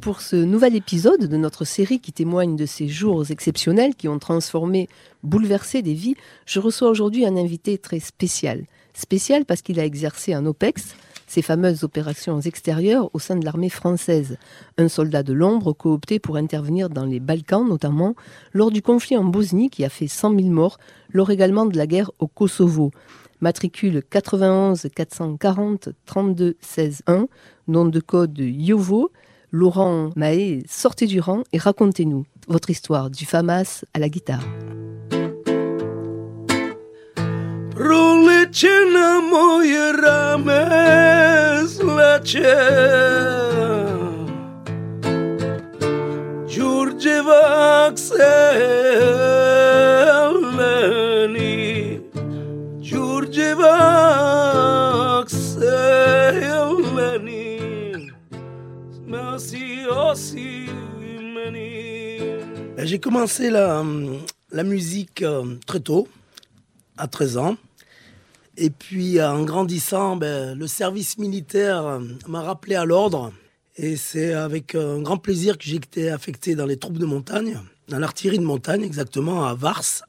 Pour ce nouvel épisode de notre série qui témoigne de ces jours exceptionnels qui ont transformé, bouleversé des vies, je reçois aujourd'hui un invité très spécial. Spécial parce qu'il a exercé un OPEX, ces fameuses opérations extérieures au sein de l'armée française. Un soldat de l'ombre coopté pour intervenir dans les Balkans notamment, lors du conflit en Bosnie qui a fait 100 000 morts, lors également de la guerre au Kosovo. Matricule 91 440 32 16 1, nom de code Yovo, Laurent Mahé, sortez du rang et racontez-nous votre histoire du FAMAS à la guitare. Ben, j'ai commencé la, la musique euh, très tôt, à 13 ans. Et puis en grandissant, ben, le service militaire euh, m'a rappelé à l'ordre. Et c'est avec euh, un grand plaisir que j'ai été affecté dans les troupes de montagne, dans l'artillerie de montagne exactement, à Vars.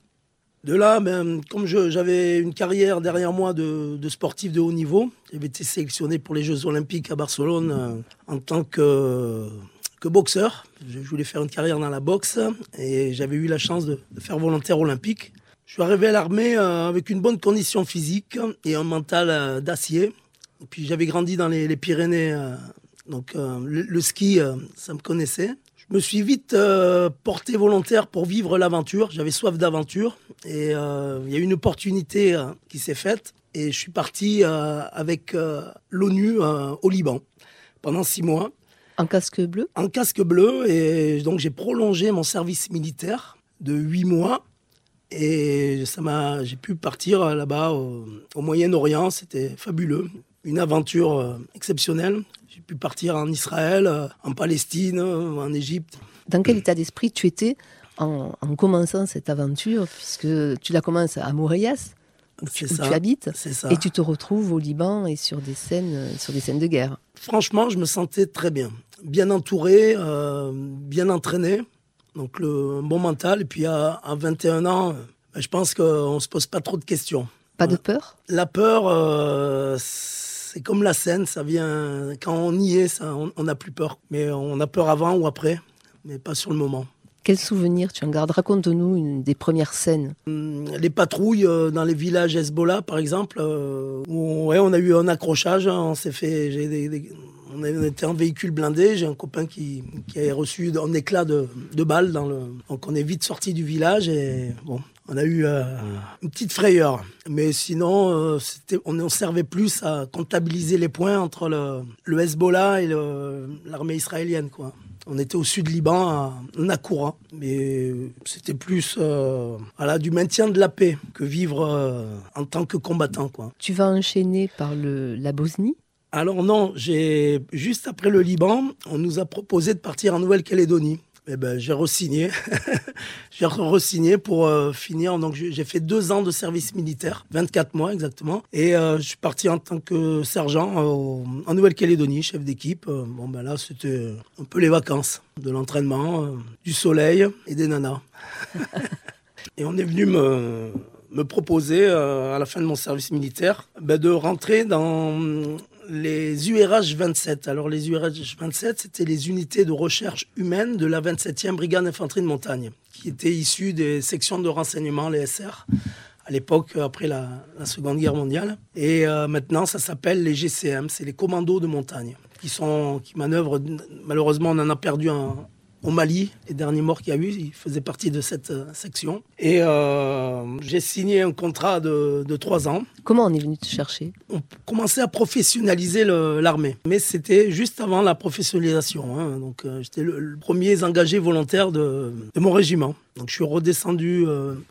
De là, ben, comme j'avais une carrière derrière moi de, sportif de haut niveau, j'avais été sélectionné pour les Jeux Olympiques à Barcelone en tant que boxeur. Je voulais faire une carrière dans la boxe et j'avais eu la chance de, faire volontaire olympique. Je suis arrivé à l'armée euh, avec une bonne condition physique et un mental euh, d'acier. Puis j'avais grandi dans les, Pyrénées, euh, donc le, ski, ça me connaissait. Je me suis vite porté volontaire pour vivre l'aventure. J'avais soif d'aventure et il y a eu une opportunité qui s'est faite et je suis parti avec l'ONU au Liban pendant six mois. En casque bleu? En casque bleu. Et donc, j'ai prolongé mon service militaire de 8 mois. Et ça m'a, j'ai pu partir là-bas au, Moyen-Orient. C'était fabuleux. Une aventure euh, exceptionnelle. J'ai pu partir en Israël, euh, en Palestine, en Égypte. Dans quel état d'esprit tu étais en, commençant cette aventure, puisque tu la commences à Moréas où, tu, habites, et tu te retrouves au Liban et sur des scènes, euh, sur des scènes de guerre. Franchement, je me sentais très bien, bien entouré, euh, bien entraîné, donc le un bon mental. Et puis à, 21 ans, ben, je pense qu'on se pose pas trop de questions. Pas de peur? La peur, euh, c'est comme la scène, ça vient quand on y est, ça, on n'a plus peur. Mais on a peur avant ou après, mais pas sur le moment. Quel souvenir tu en gardes Raconte-nous une des premières scènes. Hum, les patrouilles euh, dans les villages Hezbollah, par exemple, euh, où ouais, on a eu un accrochage. Hein, on s'est fait, on était en véhicule blindé. J'ai un copain qui, qui a reçu un éclat de, de balle. Dans le, donc on est vite sorti du village et bon, on a eu euh, une petite frayeur. Mais sinon, on ne servait plus à comptabiliser les points entre le, le Hezbollah et l'armée israélienne. Quoi. On était au sud Liban, à Nakoura, mais c'était plus euh, voilà, du maintien de la paix que vivre euh, en tant que combattant. Quoi. Tu vas enchaîner par le, la Bosnie? Alors non, j'ai juste après le Liban, on nous a proposé de partir en Nouvelle-Calédonie eh ben, j'ai re-signé. j'ai re-signé pour euh, finir. Donc, j'ai fait deux ans de service militaire, 24 mois exactement. Et euh, je suis parti en tant que sergent en Nouvelle-Calédonie, chef d'équipe. Euh, bon, ben là, c'était un peu les vacances de l'entraînement, du soleil et des nanas. et on est venu me, me proposer, à la fin de mon service militaire, ben, de rentrer dans les URH 27. Alors les URH 27, c'était les unités de recherche humaine de la 27e brigade d'infanterie de montagne, qui étaient issues des sections de renseignement, les SR, à l'époque après la, Seconde Guerre mondiale. Et euh, maintenant, ça s'appelle les GCM, c'est les commandos de montagne, qui sont qui manœuvrent. Malheureusement, on en a perdu un, au Mali. Les derniers morts qu'il y a eu, il faisait partie de cette section. Et j'ai signé un contrat de, de trois ans. Comment on est venu te chercher? On commençait à professionnaliser l'armée. Mais c'était juste avant la professionnalisation. Hein. Donc j'étais le, premier engagé volontaire de, de, mon régiment. Donc je suis redescendu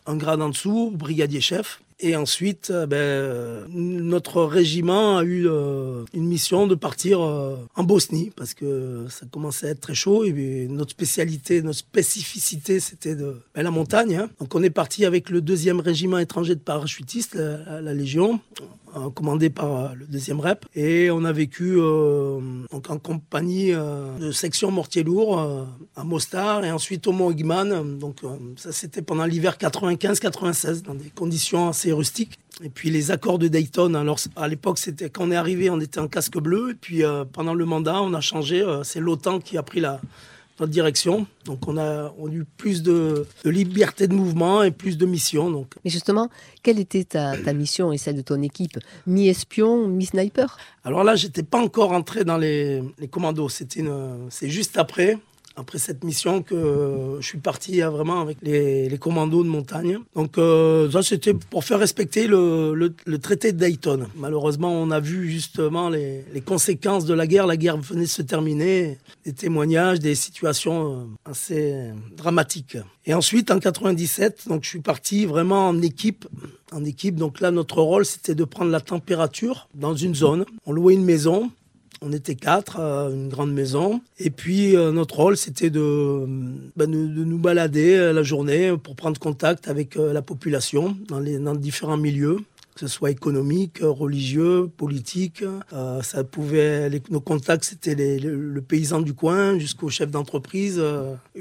un grade en dessous, brigadier chef. Et ensuite, euh, ben, notre régiment a eu euh, une mission de partir euh, en Bosnie parce que ça commençait à être très chaud et notre spécialité, notre spécificité, c'était de ben, la montagne. Hein. Donc on est parti avec le deuxième régiment étranger de parachutistes, la Légion. Euh, commandé par euh, le deuxième rep. Et on a vécu euh, donc en compagnie de section mortier lourd à Mostar et ensuite au Mont Igman. Donc ça c'était pendant l'hiver 95-96 dans des conditions assez rustiques. Et puis les accords de Dayton, alors à l'époque c'était quand on est arrivé on était en casque bleu et puis pendant le mandat on a changé, c'est l'OTAN qui a pris la, notre direction. Donc on a, eu plus de, liberté de mouvement et plus de missions. Donc. Mais justement, quelle était ta, mission et celle de ton équipe? Mi-espion, mi-sniper? Alors là, j'étais pas encore entré dans les, les commandos. C'était c'est juste après après cette mission que je suis parti hein, vraiment avec les, commandos de montagne. Donc euh, ça c'était pour faire respecter le, traité de Dayton. Malheureusement on a vu justement les, conséquences de la guerre. La guerre venait de se terminer, des témoignages, des situations euh, assez dramatiques. Et ensuite en 97, donc je suis parti vraiment en équipe. En équipe, donc là notre rôle c'était de prendre la température dans une zone. On louait une maison on était quatre, une grande maison. Et puis, euh, notre rôle, c'était de, bah, de, nous balader euh, la journée pour prendre contact avec euh, la population dans les différents milieux que ce soit économique, religieux, politique. ça pouvait, nos contacts, c'était le, paysan du coin jusqu'au chef d'entreprise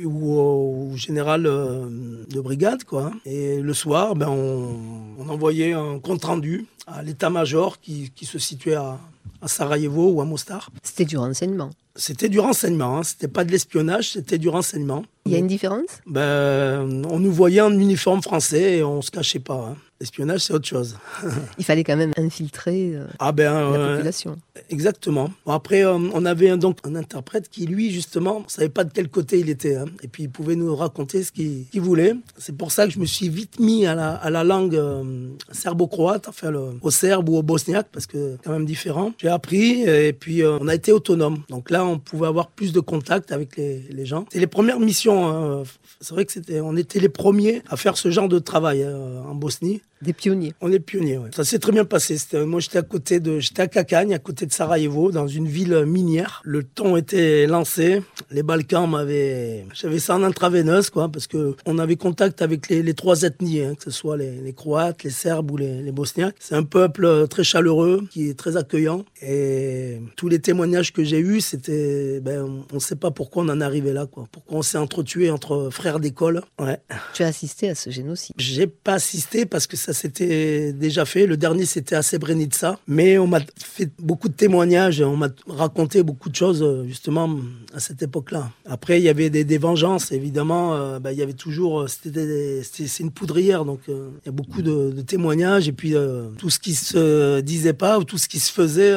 ou au, général de brigade. Quoi. Et le soir, ben, on, envoyait un compte rendu à l'état-major qui, qui, se situait à, à Sarajevo ou à Mostar. C'était du renseignement. C'était du renseignement, hein. c'était pas de l'espionnage, c'était du renseignement. Il y a une différence? Ben, On nous voyait en uniforme français et on se cachait pas. Hein. L'espionnage, c'est autre chose. Il fallait quand même infiltrer euh, ah ben, la population. Exactement. après, euh, on avait donc un interprète qui, lui, justement, ne savait pas de quel côté il était. Hein. Et puis, il pouvait nous raconter ce qu'il voulait. C'est pour ça que je me suis vite mis à la, à la langue euh, serbo-croate, enfin, au serbe ou au bosniaque, parce que c'est quand même différent. J'ai appris et puis on a été autonome. Donc là, on pouvait avoir plus de contact avec les, les gens. C'est les premières missions. Hein. C'est vrai que c'était, on était les premiers à faire ce genre de travail hein, en Bosnie. Des pionniers. On est pionniers, ouais. Ça s'est très bien passé. Moi, j'étais à côté de, j'étais à Kakagne, à côté de Sarajevo, dans une ville minière. Le ton était lancé. Les Balkans m'avaient, j'avais ça en intraveineuse, quoi, parce que on avait contact avec les, trois ethnies, hein, que ce soit les, Croates, les Serbes ou les, Bosniaques. C'est un peuple euh, très chaleureux, qui est très accueillant. Et tous les témoignages que j'ai eus, c'était, ben, on ne sait pas pourquoi on en est arrivé là, quoi. Pourquoi on s'est entretué entre frères d'école. Ouais. Tu as assisté à ce génocide J'ai pas assisté parce que ça ça s'était déjà fait. Le dernier, c'était à Srebrenica. Mais on m'a fait beaucoup de témoignages, on m'a raconté beaucoup de choses, euh, justement, à cette époque-là. Après, il y avait des, vengeances, évidemment. Euh, bah, il y avait toujours. Euh, c'est une poudrière, donc il y a beaucoup de, témoignages. Et puis, tout ce qui se disait pas ou tout ce qui se faisait,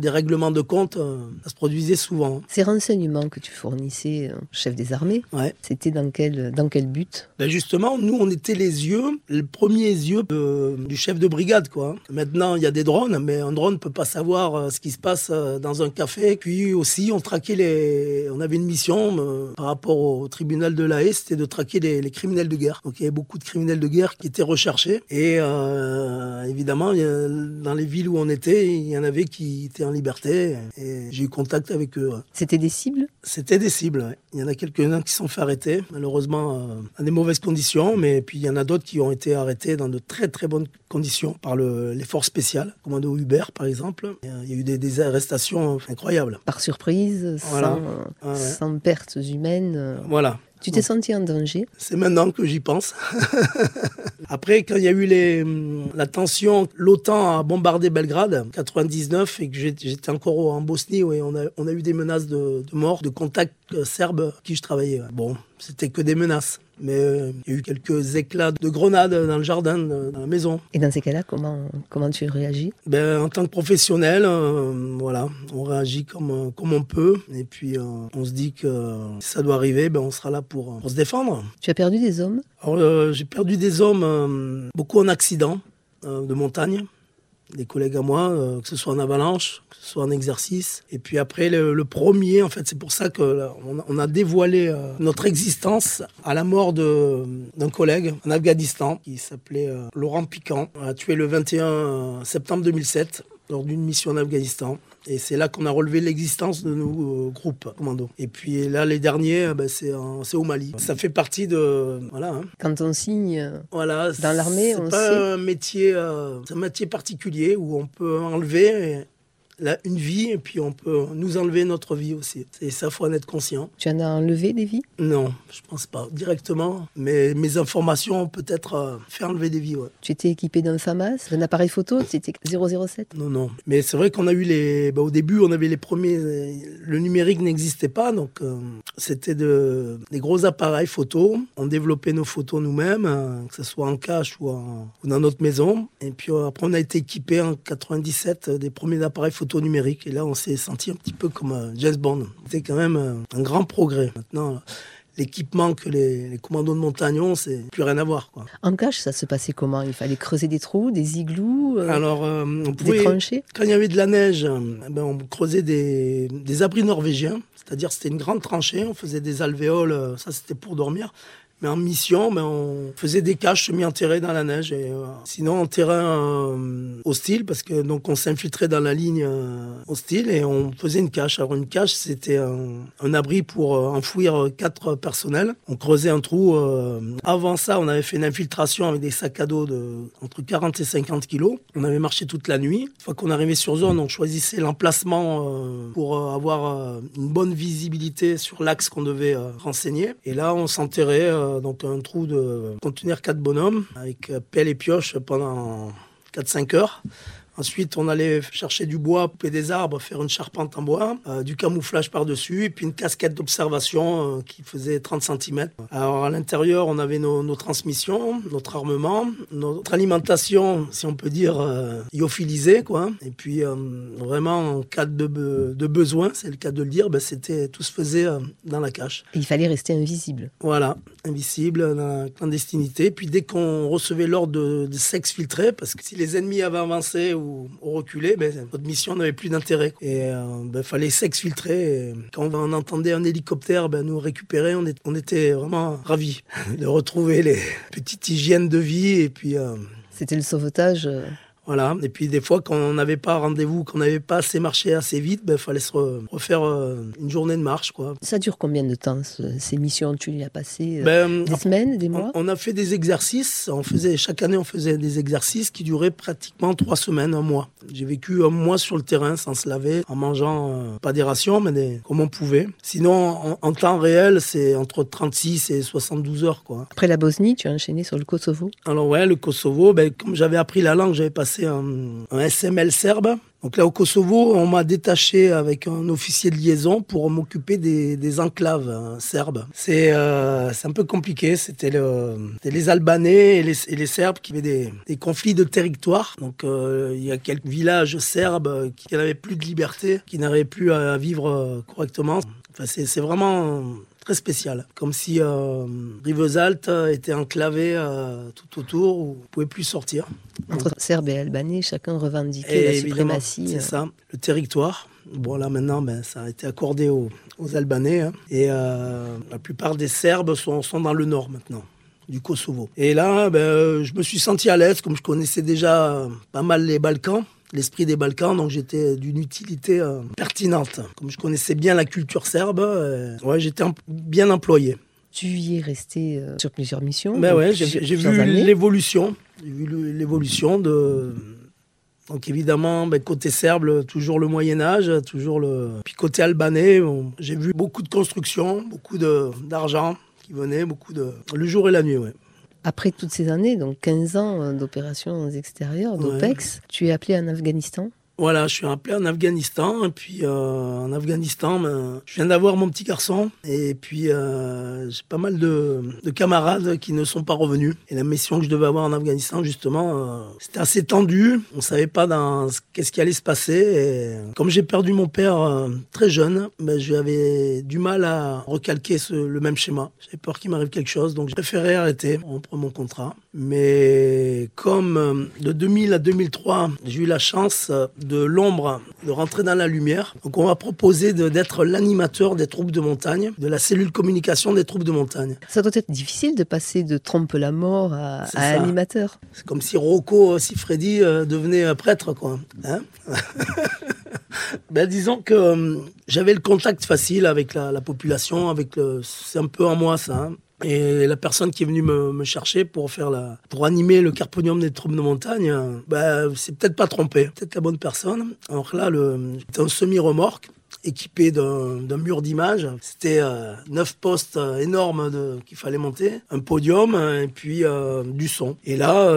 des règlements de compte, ça se produisait souvent. Ces renseignements que tu fournissais, chef des armées, ouais. c'était dans quel, dans quel but? Ben Justement, nous, on était les yeux, les premiers yeux du chef de brigade. Quoi. Maintenant, il y a des drones, mais un drone ne peut pas savoir euh, ce qui se passe euh, dans un café. Puis aussi, on traquait les. On avait une mission euh, par rapport au tribunal de la Haye, c'était de traquer les, criminels de guerre. Donc il y avait beaucoup de criminels de guerre qui étaient recherchés. Et évidemment, dans les villes où on était, il y en avait qui étaient en liberté. Et j'ai eu contact avec eux. C'était des cibles? C'était des cibles, Il y en a quelques-uns qui sont fait arrêter, malheureusement, dans des mauvaises conditions. Mais puis il y en a d'autres qui ont été arrêtés dans de très très bonnes conditions par le, les forces spéciales, commando Hubert par exemple. Il y a eu des, arrestations incroyables. Par surprise, sans, sans pertes humaines. Voilà. Tu t'es senti en danger? C'est maintenant que j'y pense. Après, quand il y a eu les, la tension, l'OTAN a bombardé Belgrade en 99 et que j'étais encore en Bosnie, on, a, on a eu des menaces de, de mort, de contacts euh, serbes qui je travaillais. Bon, c'était que des menaces. Mais euh, il y a eu quelques éclats de grenades dans le jardin, dans la maison. Et dans ces cas-là, comment, comment tu réagis? Ben, En tant que professionnel, euh, voilà, on réagit comme, comme on peut. Et puis, euh, on se dit que si ça doit arriver, ben, on sera là pour, pour se défendre. Tu as perdu des hommes? J'ai perdu des hommes, beaucoup en accident de montagne des collègues à moi, euh, que ce soit en avalanche, que ce soit en exercice. Et puis après, le, premier, en fait, c'est pour ça qu'on a, on a dévoilé euh, notre existence à la mort d'un collègue en Afghanistan qui s'appelait euh, Laurent Piquant. On a tué le 21 septembre 2007 lors d'une mission en Afghanistan. Et c'est là qu'on a relevé l'existence de nos euh, groupes commando. Et puis là, les derniers, euh, ben, c'est au Mali. Ça fait partie de. Voilà. Hein. Quand on signe euh, voilà, dans l'armée, on pas un métier, c'est un métier particulier où on peut enlever une vie et puis on peut nous enlever notre vie aussi. Et ça, faut en être conscient. Tu en as enlevé des vies? Non, je pense pas directement. Mais mes informations ont peut-être euh, fait enlever des vies. Tu étais équipé d'un FAMAS, d'un appareil photo C'était 007 Non, non. Mais c'est vrai qu'on a eu les. Bah, au début, on avait les premiers. Le numérique n'existait pas, donc euh, c'était de... des gros appareils photo. On développait nos photos nous-mêmes, euh, que ce soit en cache ou, ou, dans notre maison. Et puis après, on a été équipé en 97 des premiers appareils photo numérique. Et là, on s'est senti un petit peu comme un James Bond. C'était quand même un grand progrès. Maintenant, l'équipement que les, commandos de montagne ont, c'est plus rien à voir. Quoi. En cache, ça se passait comment? Il fallait creuser des trous, des igloos, euh, Alors, euh, on pouvait, des tranchées? Quand il y avait de la neige, eh ben, on creusait des, des abris norvégiens. C'est-à-dire, c'était une grande tranchée, on faisait des alvéoles, euh, ça c'était pour dormir. Mais en mission, ben, on faisait des caches semi-enterrées dans la neige. Euh, sinon, en terrain euh, hostile, parce que donc on s'infiltrait dans la ligne euh, hostile et on faisait une cache. Alors une cache, c'était un, abri pour enfouir quatre personnels. On creusait un trou. avant ça, on avait fait une infiltration avec des sacs à dos de entre 40 et 50 kilos. On avait marché toute la nuit. Une fois qu'on arrivait sur zone, on choisissait l'emplacement pour avoir une bonne visibilité sur l'axe qu'on devait renseigner. Et là, on s'enterrait donc un trou de contenir quatre bonhommes avec pelle et pioche pendant 4-5 heures. Ensuite, on allait chercher du bois, couper des arbres, faire une charpente en bois, euh, du camouflage par-dessus, et puis une casquette d'observation euh, qui faisait 30 cm. Alors à l'intérieur, on avait nos, transmissions, notre armement, notre alimentation, si on peut dire, euh, iophilisée, quoi. Et puis vraiment, en cas de, de besoin, c'est le cas de le dire, ben, c'était tout se faisait dans la cache. Et il fallait rester invisible. Voilà, invisible dans la clandestinité. Puis dès qu'on recevait l'ordre de, de s'exfiltrer, parce que si les ennemis avaient avancé ou, reculer, ben, notre mission n'avait plus d'intérêt. Et il euh, ben, fallait s'exfiltrer. Quand on entendait un hélicoptère ben, nous récupérer, on, était vraiment ravis de retrouver les petites hygiènes de vie. Puis, euh, C'était le sauvetage euh, voilà. Et puis des fois, quand on n'avait pas rendez-vous, qu'on n'avait pas assez marché assez vite, il ben, fallait se refaire euh, une journée de marche. Quoi. Ça dure combien de temps, ces missions? Tu les as passées euh, ben, Des semaines, des mois? on, a fait des exercices. On faisait, chaque année, on faisait des exercices qui duraient pratiquement trois semaines, un mois. J'ai vécu un mois sur le terrain sans se laver, en mangeant euh, pas des rations, mais des, comme on pouvait. Sinon, en, temps réel, c'est entre 36 et 72 heures. Quoi. Après la Bosnie, tu as enchaîné sur le Kosovo? Alors ouais, le Kosovo, ben, comme j'avais appris la langue, j'avais passé c'est un, SML serbe. Donc là, au Kosovo, on m'a détaché avec un officier de liaison pour m'occuper des, enclaves hein, serbes. Euh, c'est un peu compliqué. C'était le, les Albanais et les, Serbes qui avaient des, conflits de territoire. Donc euh, il y a quelques villages serbes qui n'avaient plus de liberté, qui n'arrivaient plus à vivre euh, correctement. Enfin, c'est vraiment très spécial. Comme si euh, Rivesaltes était enclavé euh, tout autour, où on ne pouvait plus sortir. Entre Serbes et Albanais, chacun revendiquait la suprématie. C'est euh. ça, le territoire. Bon, là maintenant, ben, ça a été accordé aux, Albanais. Hein. et euh, la plupart des Serbes sont, sont dans le nord maintenant du Kosovo. Et là, ben, je me suis senti à l'aise, comme je connaissais déjà pas mal les Balkans l'esprit des Balkans, donc j'étais d'une utilité euh, pertinente. Comme je connaissais bien la culture serbe, euh, ouais, j'étais bien employé. Tu y es resté euh, sur plusieurs missions. Ben ouais, j'ai vu l'évolution, j'ai vu l'évolution de. Donc évidemment, ben, côté serbe, toujours le Moyen Âge, toujours le. Puis côté albanais, j'ai vu beaucoup de construction, beaucoup d'argent, qui venaient, beaucoup de. le jour et la nuit, ouais. Après toutes ces années, donc 15 ans d'opérations extérieures, d'OPEX, tu es appelé en Afghanistan voilà, je suis appelé en Afghanistan. Et puis euh, en Afghanistan, ben, je viens d'avoir mon petit garçon. Et puis euh, j'ai pas mal de, camarades qui ne sont pas revenus. Et la mission que je devais avoir en Afghanistan, justement, euh, c'était assez tendu. On savait pas dans qu'est-ce qui allait se passer. Et comme j'ai perdu mon père très jeune, ben, j'avais du mal à recalquer le même schéma. J'avais peur qu'il m'arrive quelque chose. Donc j'ai préféré arrêter, rompre mon contrat. Mais comme de 2000 à 2003, j'ai eu la chance de de l'ombre, de rentrer dans la lumière. Donc on va proposer d'être l'animateur des troupes de montagne, de la cellule communication des troupes de montagne. Ça doit être difficile de passer de trompe la mort à, animateur. C'est comme si Rocco, si Freddy euh, devenait prêtre, quoi. Hein ben, disons que euh, j'avais le contact facile avec la, population, avec c'est un peu en moi ça. Hein. Et la personne qui est venue me, chercher pour faire la, pour animer le carponium des troupes de montagne, bah, c'est peut-être pas trompé, peut-être la bonne personne. Alors là, c'était un semi-remorque équipé d'un mur d'image. C'était euh, neuf postes euh, énormes qu'il fallait monter, un podium et puis euh, du son. Et là,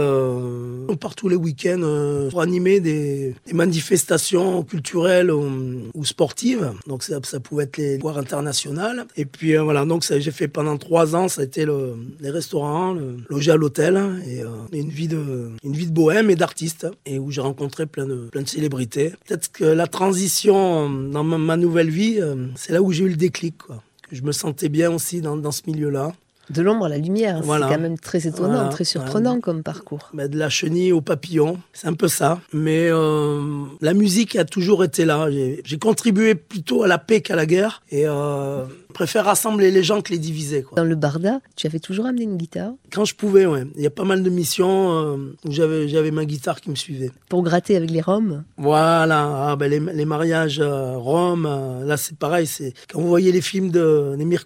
on part tous les week-ends pour animer des, manifestations culturelles ou, sportives. Donc ça, pouvait être les foires internationales. Et puis voilà, donc j'ai fait pendant trois ans, ça a été le, les restaurants, loger à l'hôtel et, une vie de une vie de bohème et d'artiste et où j'ai rencontré plein de plein de célébrités. Peut-être que la transition dans ma nouvelle vie, euh, c'est là où j'ai eu le déclic. Quoi. Je me sentais bien aussi dans ce milieu-là. De l'ombre à la lumière, c'est quand même très étonnant, très surprenant comme parcours. Mais de la chenille au papillon, c'est un peu ça. Mais euh, la musique a toujours été là. J'ai contribué plutôt à la paix qu'à la guerre. Et euh, préfère rassembler les gens que les diviser. Quoi. Dans le Barda, tu avais toujours amené une guitare? Quand je pouvais, ouais. Il y a pas mal de missions euh, où j'avais, ma guitare qui me suivait. Pour gratter avec les Roms? Voilà, ah, ben les, les, mariages euh, Roms, là c'est pareil. Quand vous voyez les films de Nemir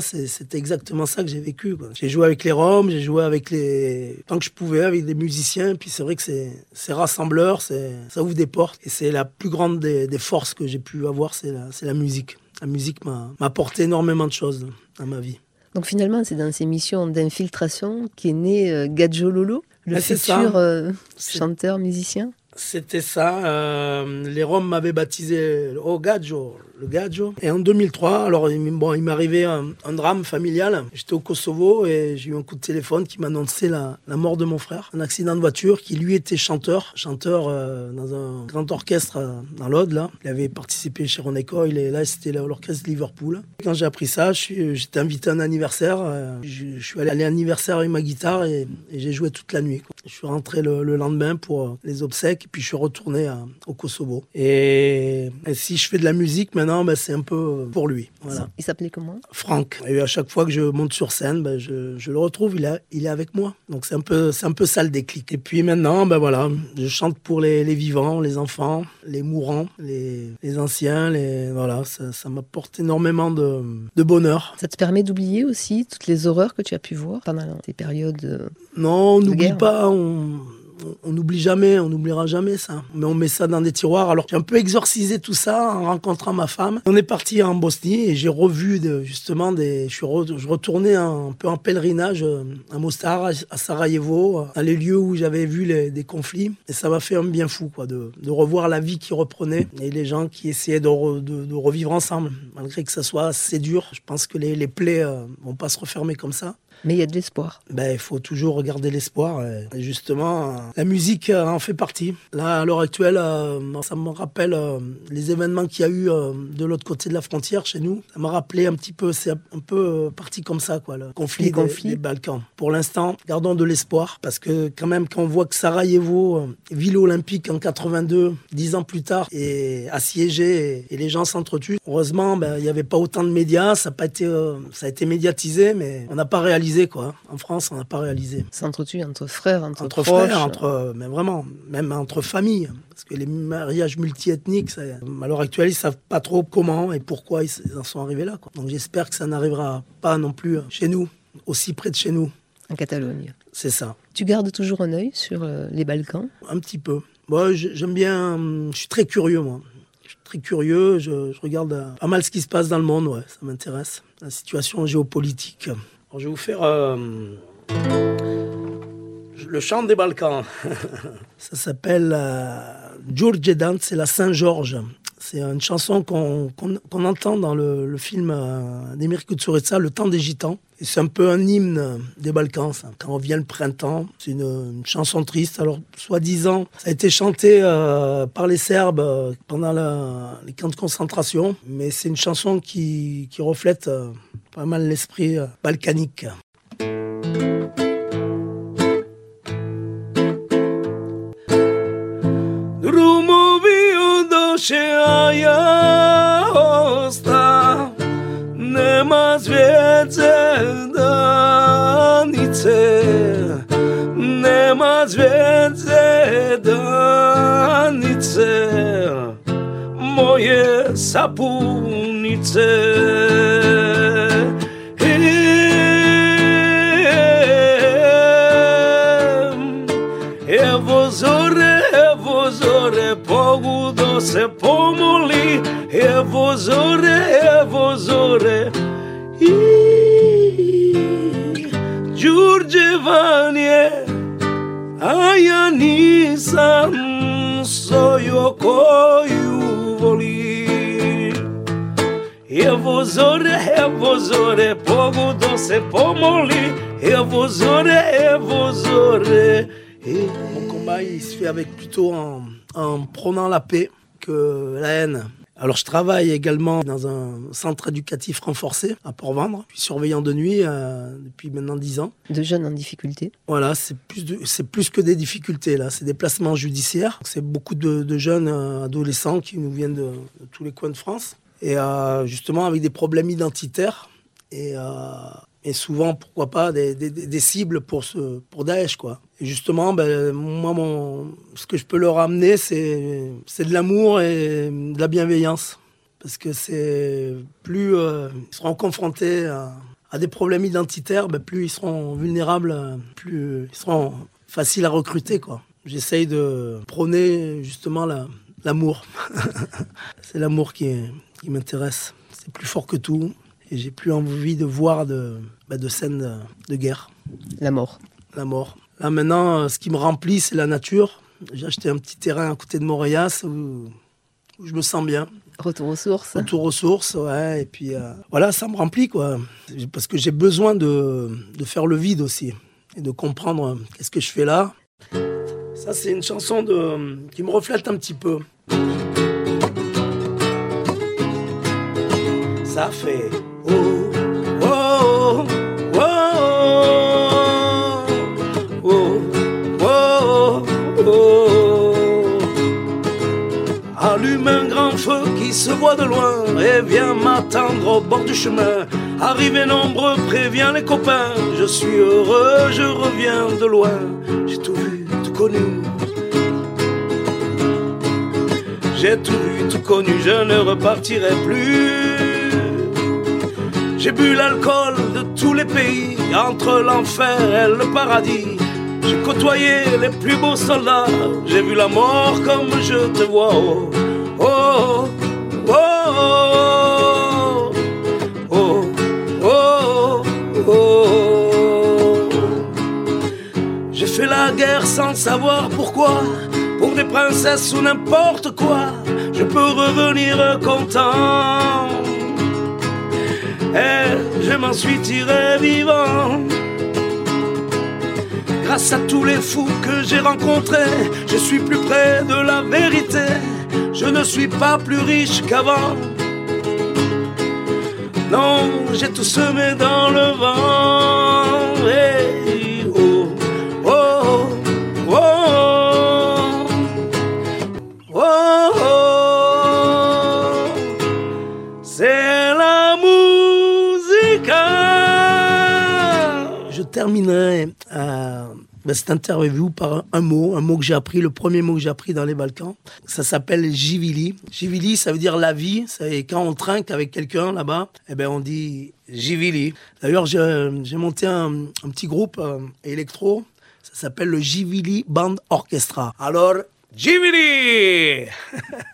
c'est, c'était exactement ça que j'ai vécu. J'ai joué avec les Roms, j'ai joué avec les... tant que je pouvais, avec des musiciens. Puis c'est vrai que c'est, rassembleur, ça ouvre des portes. Et c'est la plus grande des, des forces que j'ai pu avoir, c'est la, la musique la musique m'a apporté énormément de choses dans ma vie. Donc finalement, c'est dans ces missions d'infiltration qu'est né euh, Gadjo Lolo, le ah, futur euh, chanteur, musicien? C'était ça. Euh, les Roms m'avaient baptisé Oh Gadjo, le Gadjo. Et en 2003, alors bon, il m'arrivait un, un, drame familial. J'étais au Kosovo et j'ai eu un coup de téléphone qui m'annonçait la, mort de mon frère. Un accident de voiture qui lui était chanteur, chanteur euh, dans un grand orchestre euh, dans l'Aude. Là. Il avait participé chez Ron Coyle et là c'était l'orchestre de Liverpool. Quand j'ai appris ça, j'étais invité à un anniversaire. Euh, je, suis allé à l'anniversaire avec ma guitare et, j'ai joué toute la nuit. Je suis rentré le, lendemain pour les obsèques et puis je suis retourné au Kosovo. Et, et si je fais de la musique maintenant, maintenant, ben, c'est un peu pour lui. Voilà. Il s'appelait comment? Franck. Et à chaque fois que je monte sur scène, ben, je, je, le retrouve, il, est, il est avec moi. Donc c'est un, peu, c'est un peu ça le déclic. Et puis maintenant, ben, voilà, je chante pour les, les vivants, les enfants, les mourants, les, les anciens. Les, voilà, ça, ça m'apporte énormément de, de, bonheur. Ça te permet d'oublier aussi toutes les horreurs que tu as pu voir pendant tes périodes euh, Non, on n'oublie pas. On on n'oublie jamais, on n'oubliera jamais ça. Mais on met ça dans des tiroirs. Alors j'ai un peu exorcisé tout ça en rencontrant ma femme. On est parti en Bosnie et j'ai revu justement des. Je suis retourné un peu en pèlerinage euh, à Mostar, à Sarajevo, dans les lieux où j'avais vu des conflits. Et ça m'a fait un bien fou, quoi, de, revoir la vie qui reprenait et les gens qui essayaient de, revivre ensemble, malgré que ça soit assez dur. Je pense que les, les plaies euh, vont pas se refermer comme ça. Mais il y a de l'espoir. Ben, il faut toujours regarder l'espoir. Et justement, la musique euh, en fait partie. Là, à l'heure actuelle, euh, ça me rappelle euh, les événements qu'il y a eu de l'autre côté de la frontière chez nous. Ça m'a rappelé un petit peu, c'est un peu parti comme ça, quoi, le conflit, des, Balkans. Pour l'instant, gardons de l'espoir parce que quand même, quand on voit que Sarajevo, ville olympique en 82, dix ans plus tard, est assiégée et, les gens s'entretuent, heureusement, ben, il n'y avait pas autant de médias, ça a, pas été, ça a été médiatisé, mais on n'a pas réalisé quoi. En France, on n'a pas réalisé. S'entretue entre frères, entre, entre frères, entre, mais vraiment, même entre familles. Parce que les mariages multiethniques, ça, à l'heure actuelle, ils savent pas trop comment et pourquoi ils en sont arrivés là. Quoi. Donc j'espère que ça n'arrivera pas non plus chez nous, aussi près de chez nous. En Catalogne. C'est ça. Tu gardes toujours un œil sur euh, les Balkans? Un petit peu. Moi, j'aime bien. Je suis très curieux, moi très curieux. Je, regarde euh, pas mal ce qui se passe dans le monde, ouais, ça m'intéresse. La situation géopolitique. Je vais vous faire le chant des Balkans. ça s'appelle euh, c'est la Saint-Georges. C'est une chanson qu'on entend dans le, film euh, d'Emir Kusturica, Le temps des gitans. C'est un peu un hymne des Balkans, quand on vient le printemps. C'est une, chanson triste. Alors, soi-disant, ça a été chanté euh, par les Serbes euh, pendant les camps de concentration, mais c'est une chanson qui, reflète pas mal l'esprit balkanique. zvijezde danice pogudo se pomoli, evo zore, evo zore. I Đurđevanje, a ja nisam sojo koju voli. Evo zore, evo zore, pogudo se pomoli, evo zore, evo zore. Et mon combat, il se fait avec plutôt en, en prônant la paix que la haine. Alors je travaille également dans un centre éducatif renforcé à Port-Vendre. Je suis surveillant de nuit euh, depuis maintenant 10 ans. De jeunes en difficulté Voilà, c'est plus, c'est plus que des difficultés là, c'est des placements judiciaires. C'est beaucoup de, jeunes euh, adolescents qui nous viennent de, tous les coins de France et euh, justement avec des problèmes identitaires. Et et souvent, pourquoi pas, des, des, cibles pour, ce, pour Daesh. Quoi. Et justement, ben, moi, mon, ce que je peux leur amener, c'est, c'est de l'amour et de la bienveillance. Parce que c'est plus euh, ils seront confrontés à, des problèmes identitaires, ben, plus ils seront vulnérables, plus ils seront faciles à recruter. Quoi. J'essaye de prôner justement la, l'amour. c'est l'amour qui m'intéresse. C'est plus fort que tout. Et j'ai plus envie de voir de, bah, de scènes de guerre. La mort. La mort. Là maintenant, euh, ce qui me remplit, c'est la nature. J'ai acheté un petit terrain à côté de Montréal où, je me sens bien. Retour aux sources. Retour aux sources, ouais. Et puis euh, voilà, ça me remplit, quoi. Parce que j'ai besoin de, de, faire le vide aussi. Et de comprendre euh, qu'est-ce que je fais là. Ça, c'est une chanson de, qui me reflète un petit peu. Ça fait oh, oh, oh, oh, oh, Allume un grand feu qui se voit de loin et viens m'attendre au bord du chemin. Arrivé nombreux, préviens les copains. Je suis heureux, je reviens de loin. J'ai tout vu, tout connu. J'ai tout vu, tout connu, je ne repartirai plus. J'ai bu l'alcool de tous les pays, entre l'enfer et le paradis. J'ai côtoyé les plus beaux soldats, j'ai vu la mort comme je te vois. Oh, oh, oh, oh, oh, oh, J'ai fait la guerre sans savoir pourquoi, pour des princesses ou n'importe quoi. Je peux revenir content et je m'en suis tiré vivant. Grâce à tous les fous que j'ai rencontrés, je suis plus près de la vérité. Je ne suis pas plus riche qu'avant. Non, j'ai tout semé dans le vent. Et terminerai euh, ben, cette interview par un, mot, un mot que j'ai appris, le premier mot que j'ai appris dans les Balkans. Ça s'appelle Jivili. Jivili, ça veut dire la vie. Et quand on trinque avec quelqu'un là-bas, eh ben, on dit Jivili. D'ailleurs, j'ai monté un, petit groupe euh, électro. Ça s'appelle le Jivili Band Orchestra. Alors, Jivili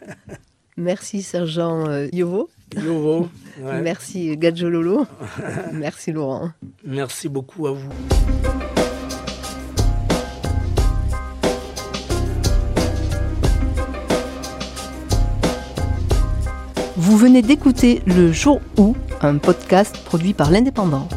Merci sergent euh, Yovo. Yovo. Ouais. Merci Gadjololo. Merci Laurent. Merci beaucoup à vous. Vous venez d'écouter Le Jour où, un podcast produit par l'Indépendant.